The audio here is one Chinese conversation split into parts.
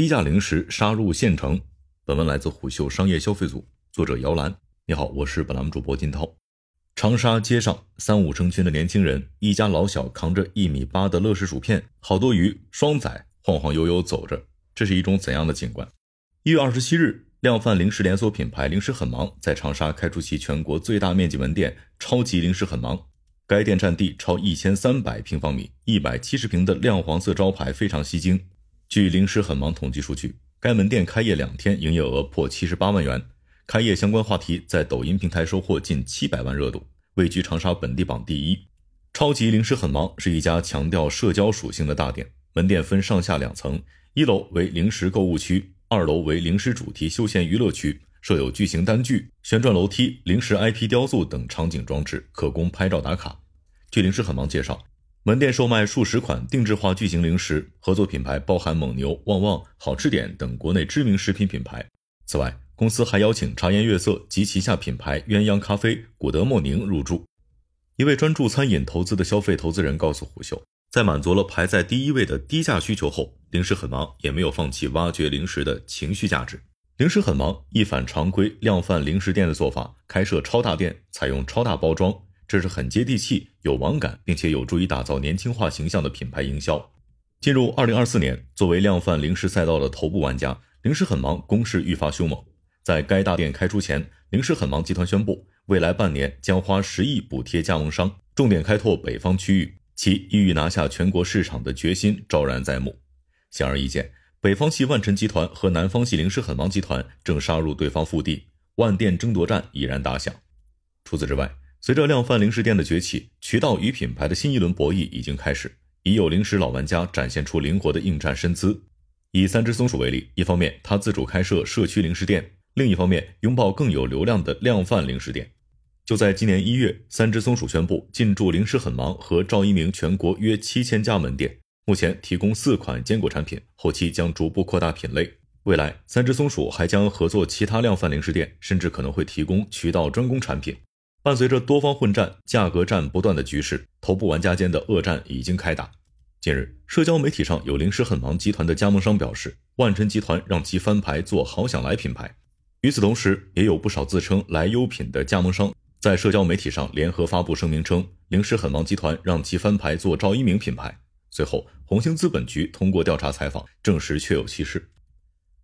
低价零食杀入县城。本文来自虎嗅商业消费组，作者姚兰。你好，我是本栏目主播金涛。长沙街上，三五成群的年轻人，一家老小扛着一米八的乐事薯片，好多鱼、双仔，晃晃悠悠走着，这是一种怎样的景观？一月二十七日，量贩零食连锁品牌零食很忙在长沙开出其全国最大面积门店——超级零食很忙。该店占地超一千三百平方米，一百七十平的亮黄色招牌非常吸睛。据零食很忙统计数据。该门店开业两天，营业额破七十八万元。开业相关话题在抖音平台收获近七百万热度，位居长沙本地榜第一。超级零食很忙是一家强调社交属性的大店，门店分上下两层，一楼为零食购物区，二楼为零食主题休闲娱乐区，设有巨型单据、旋转楼梯、零食 IP 雕塑等场景装置，可供拍照打卡。据零食很忙介绍。门店售卖数十款定制化巨型零食，合作品牌包含蒙牛、旺旺、好吃点等国内知名食品品牌。此外，公司还邀请茶颜悦色及旗下品牌鸳鸯咖啡、古德莫宁入驻。一位专注餐饮投资的消费投资人告诉虎嗅，在满足了排在第一位的低价需求后，零食很忙也没有放弃挖掘零食的情绪价值。零食很忙一反常规量贩零食店的做法，开设超大店，采用超大包装。这是很接地气、有网感，并且有助于打造年轻化形象的品牌营销。进入二零二四年，作为量贩零食赛道的头部玩家，零食很忙攻势愈发凶猛。在该大店开出前，零食很忙集团宣布，未来半年将花十亿补贴加盟商，重点开拓北方区域，其意欲拿下全国市场的决心昭然在目。显而易见，北方系万辰集团和南方系零食很忙集团正杀入对方腹地，万店争夺战已然打响。除此之外，随着量贩零食店的崛起，渠道与品牌的新一轮博弈已经开始。已有零食老玩家展现出灵活的应战身姿。以三只松鼠为例，一方面他自主开设社区零食店，另一方面拥抱更有流量的量贩零食店。就在今年一月，三只松鼠宣布进驻零食很忙和赵一鸣全国约七千家门店，目前提供四款坚果产品，后期将逐步扩大品类。未来，三只松鼠还将合作其他量贩零食店，甚至可能会提供渠道专供产品。伴随着多方混战、价格战不断的局势，头部玩家间的恶战已经开打。近日，社交媒体上有零食很忙集团的加盟商表示，万辰集团让其翻牌做好想来品牌。与此同时，也有不少自称来优品的加盟商在社交媒体上联合发布声明称，零食很忙集团让其翻牌做赵一鸣品牌。随后，红星资本局通过调查采访证实确有其事。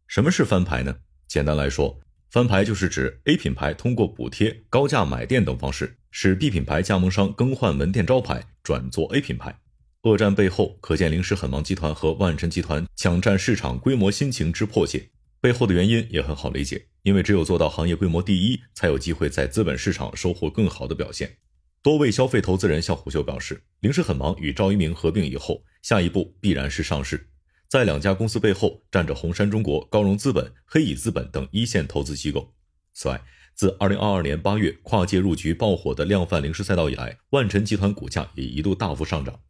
什么是翻牌呢？简单来说。翻牌就是指 A 品牌通过补贴、高价买店等方式，使 B 品牌加盟商更换门店招牌，转做 A 品牌。恶战背后，可见零食很忙集团和万辰集团抢占市场规模心情之迫切。背后的原因也很好理解，因为只有做到行业规模第一，才有机会在资本市场收获更好的表现。多位消费投资人向虎嗅表示，零食很忙与赵一鸣合并以后，下一步必然是上市。在两家公司背后站着红杉中国、高融资本、黑蚁资本等一线投资机构。此外，自2022年8月跨界入局爆火的量贩零食赛道以来，万辰集团股价也一度大幅上涨。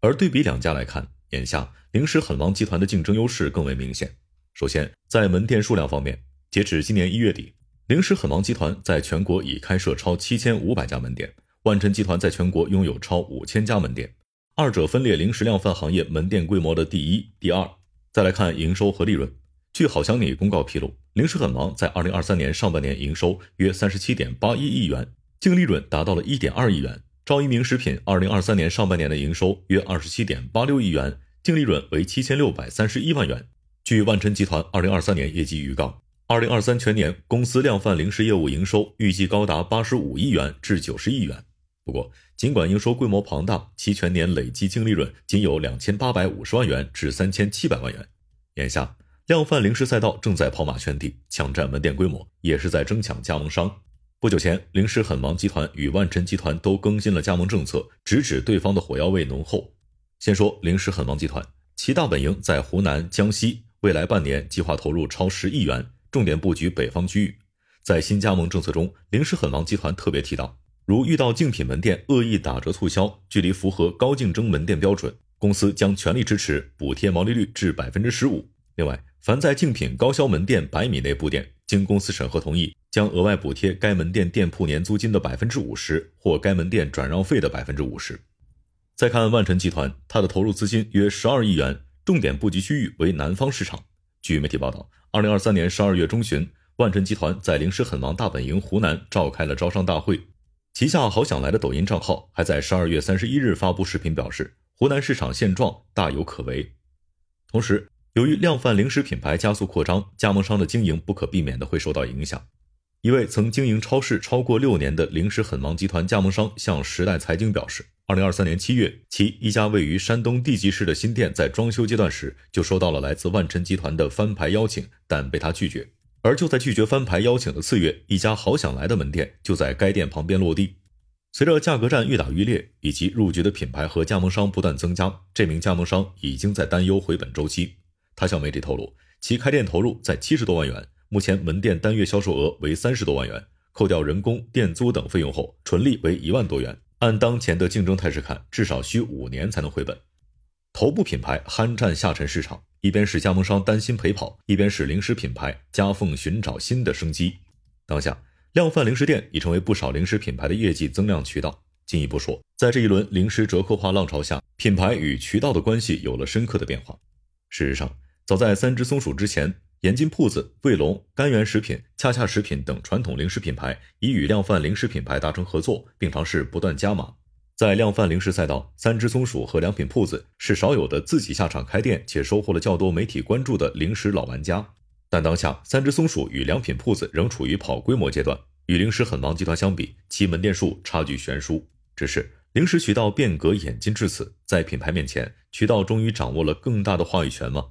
而对比两家来看，眼下零食很忙集团的竞争优势更为明显。首先，在门店数量方面，截止今年一月底，零食很忙集团在全国已开设超7500家门店，万辰集团在全国拥有超5000家门店。二者分列零食量贩行业门店规模的第一、第二。再来看营收和利润，据好想你公告披露，零食很忙在二零二三年上半年营收约三十七点八一亿元，净利润达到了一点二亿元。赵一鸣食品二零二三年上半年的营收约二十七点八六亿元，净利润为七千六百三十一万元。据万辰集团二零二三年业绩预告，二零二三全年公司量贩零食业务营收预计高达八十五亿元至九十亿元。不过，尽管营收规模庞大，其全年累计净利润仅有两千八百五十万元至三千七百万元。眼下，量贩零食赛道正在跑马圈地，抢占门店规模，也是在争抢加盟商。不久前，零食很忙集团与万辰集团都更新了加盟政策，直指对方的火药味浓厚。先说零食很忙集团，其大本营在湖南、江西，未来半年计划投入超十亿元，重点布局北方区域。在新加盟政策中，零食很忙集团特别提到。如遇到竞品门店恶意打折促销，距离符合高竞争门店标准，公司将全力支持补贴毛利率至百分之十五。另外，凡在竞品高销门店百米内布店，经公司审核同意，将额外补贴该门店店铺年租金的百分之五十或该门店转让费的百分之五十。再看万辰集团，它的投入资金约十二亿元，重点布局区域为南方市场。据媒体报道，二零二三年十二月中旬，万晨集团在零食狠王大本营湖南召开了招商大会，旗下好想来的抖音账号还在十二月三十一日发布视频，表示湖南市场现状大有可为。同时，由于量贩零食品牌加速扩张，加盟商的经营不可避免的会受到影响。一位曾经营超市超过六年的零食狠王集团加盟商向时代财经表示，二零二三年七月，其一家位于山东地级市的新店在装修阶段时，就收到了来自万晨集团的翻牌邀请，但被他拒绝。而就在拒绝翻牌邀请的次月，一家好想来的门店就在该店旁边落地。随着价格战愈打愈烈，以及入局的品牌和加盟商不断增加，这名加盟商已经在担忧回本周期。他向媒体透露，其开店投入在七十多万元。目前门店单月销售额为三十多万元，扣掉人工、店租等费用后，纯利为一万多元。按当前的竞争态势看，至少需五年才能回本。头部品牌酣战下沉市场，一边是加盟商担心陪跑，一边是零食品牌夹缝寻找新的生机。当下，量贩零食店已成为不少零食品牌的业绩增量渠道。进一步说，在这一轮零食折扣化浪潮下，品牌与渠道的关系有了深刻的变化。事实上，早在三只松鼠之前。盐津铺子、卫龙、甘源食品、恰恰食品等传统零食品牌已与量贩零食品牌达成合作，并尝试不断加码。在量贩零食赛道，三只松鼠和良品铺子是少有的自己下场开店且收获了较多媒体关注的零食老玩家。但当下，三只松鼠与良品铺子仍处于跑规模阶段，与零食很忙集团相比，其门店数差距悬殊。只是零食渠道变革演进至此，在品牌面前，渠道终于掌握了更大的话语权吗？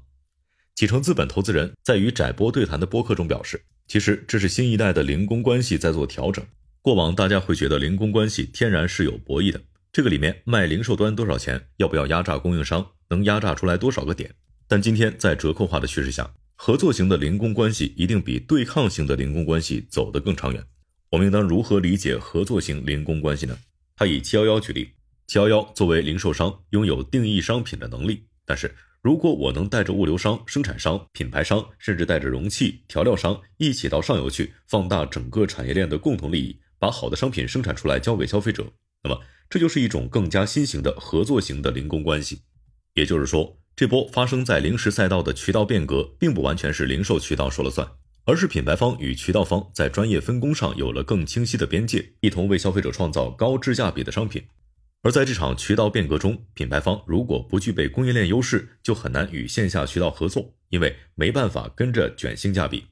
启程资本投资人在与窄波对谈的播客中表示，其实这是新一代的零工关系在做调整。过往大家会觉得零工关系天然是有博弈的，这个里面卖零售端多少钱，要不要压榨供应商，能压榨出来多少个点。但今天在折扣化的趋势下，合作型的零工关系一定比对抗型的零工关系走得更长远。我们应当如何理解合作型零工关系呢？他以七幺幺举例，七幺幺作为零售商，拥有定义商品的能力，但是。如果我能带着物流商、生产商、品牌商，甚至带着容器、调料商一起到上游去，放大整个产业链的共同利益，把好的商品生产出来交给消费者，那么这就是一种更加新型的合作型的零工关系。也就是说，这波发生在零食赛道的渠道变革，并不完全是零售渠道说了算，而是品牌方与渠道方在专业分工上有了更清晰的边界，一同为消费者创造高质价比的商品。而在这场渠道变革中，品牌方如果不具备供应链优势，就很难与线下渠道合作，因为没办法跟着卷性价比。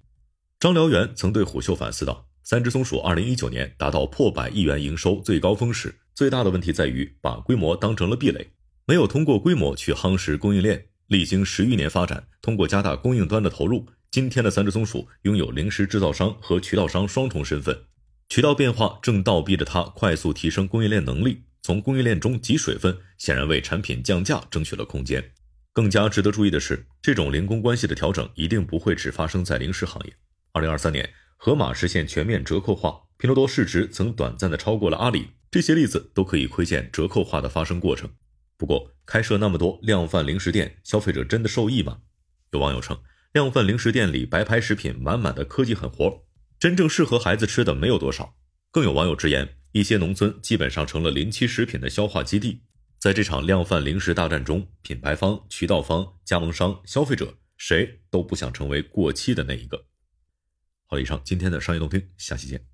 张燎原曾对虎嗅反思道：“三只松鼠二零一九年达到破百亿元营收最高峰时，最大的问题在于把规模当成了壁垒，没有通过规模去夯实供应链。历经十余年发展，通过加大供应端的投入，今天的三只松鼠拥有零食制造商和渠道商双重身份。渠道变化正倒逼着它快速提升供应链能力。”从供应链中挤水分，显然为产品降价争取了空间。更加值得注意的是，这种零工关系的调整一定不会只发生在零食行业。二零二三年，盒马实现全面折扣化，拼多多市值曾短暂的超过了阿里，这些例子都可以窥见折扣化的发生过程。不过，开设那么多量贩零食店，消费者真的受益吗？有网友称，量贩零食店里白牌食品满满的科技狠活，真正适合孩子吃的没有多少。更有网友直言。一些农村基本上成了临期食品的消化基地，在这场量贩零食大战中，品牌方、渠道方、加盟商、消费者，谁都不想成为过期的那一个。好了，以上今天的商业动听，下期见。